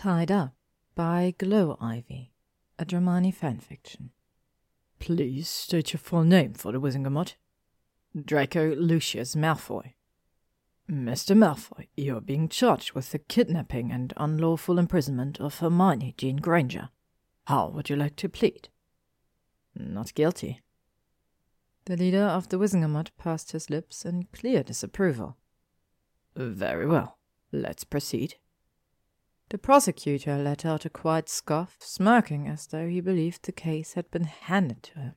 Tied Up by gloivy, a Dramione fanfiction. Please state your full name for the Wizengamot. Draco Lucius Malfoy. Mr. Malfoy, you're being charged with the kidnapping and unlawful imprisonment of Hermione Jean Granger. How would you like to plead? Not guilty. The leader of the Wizengamot pursed his lips in clear disapproval. Very well. Let's proceed. The prosecutor let out a quiet scoff, smirking as though he believed the case had been handed to him.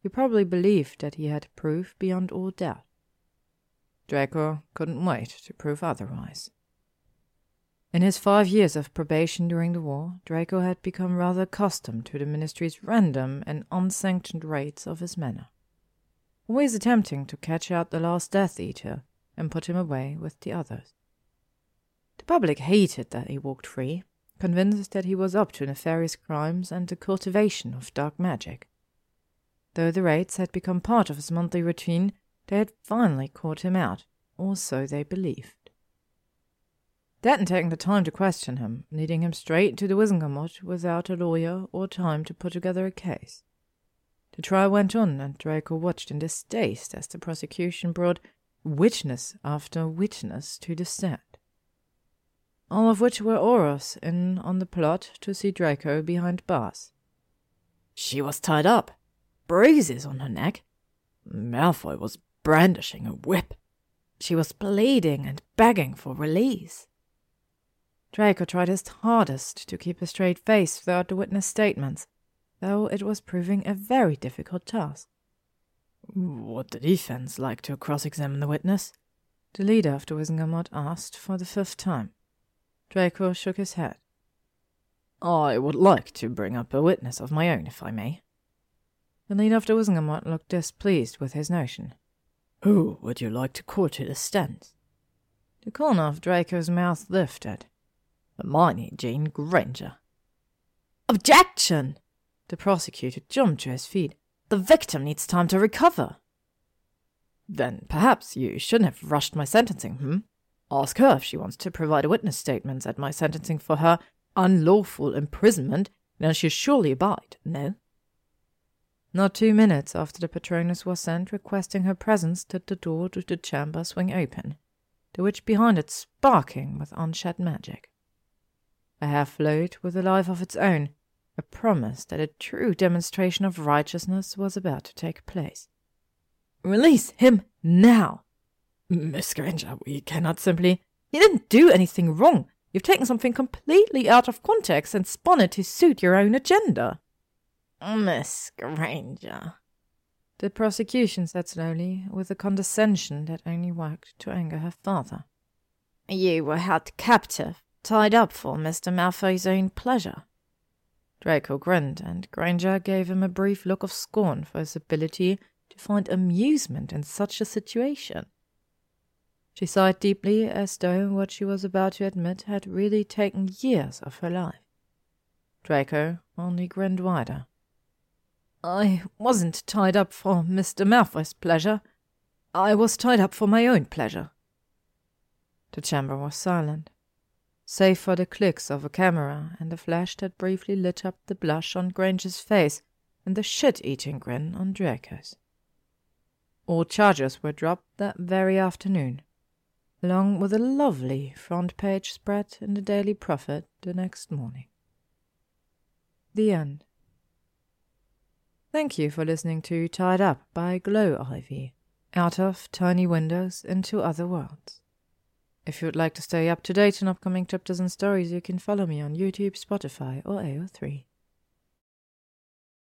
He probably believed that he had proof beyond all doubt. Draco couldn't wait to prove otherwise. In his five years of probation during the war, Draco had become rather accustomed to the Ministry's random and unsanctioned raids of his manor, always attempting to catch out the last Death Eater and put him away with the others. Public hated that he walked free, convinced that he was up to nefarious crimes and the cultivation of dark magic. Though the raids had become part of his monthly routine, they had finally caught him out, or so they believed. They hadn't taken the time to question him, leading him straight to the Wizengamot without a lawyer or time to put together a case. The trial went on, and Draco watched in distaste as the prosecution brought witness after witness to the stand all of which were Oros in on the plot to see Draco behind bars. She was tied up, bruises on her neck. Malfoy was brandishing a whip. She was pleading and begging for release. Draco tried his hardest to keep a straight face throughout the witness statements, though it was proving a very difficult task. Would the defense like to cross examine the witness? The leader of the Wizengamot asked for the fifth time. Draco shook his head. I would like to bring up a witness of my own, if I may. The leader of the Wizengamot looked displeased with his notion. Who would you like to call to the stand? The corner of Draco's mouth lifted. Hermione Jean Granger. Objection! The prosecutor jumped to his feet. The victim needs time to recover. Then perhaps you shouldn't have rushed my sentencing, hmm? Ask her if she wants to provide a witness statement at my sentencing for her unlawful imprisonment, then she'll surely abide, no? Not two minutes after the Patronus was sent requesting her presence did the door to the chamber swing open, the witch behind it sparking with unshed magic. A hair flowed with a life of its own, a promise that a true demonstration of righteousness was about to take place. Release him now! Miss Granger, we cannot simply. You didn't do anything wrong. You've taken something completely out of context and spun it to suit your own agenda. Miss Granger. The prosecution said slowly, with a condescension that only worked to anger her father. You were held captive, tied up for Mr. Malfoy's own pleasure. Draco grinned, and Granger gave him a brief look of scorn for his ability to find amusement in such a situation. She sighed deeply, as though what she was about to admit had really taken years of her life. Draco only grinned wider. I wasn't tied up for Mr. Malfoy's pleasure. I was tied up for my own pleasure. The chamber was silent, save for the clicks of a camera and the flash that briefly lit up the blush on Granger's face and the shit-eating grin on Draco's. All charges were dropped that very afternoon along with a lovely front page spread in the Daily Prophet the next morning. The end. Thank you for listening to Tied Up by gloivy, out of Tiny Windows into Other Worlds. If you would like to stay up to date on upcoming chapters and stories, you can follow me on YouTube, Spotify, or AO3.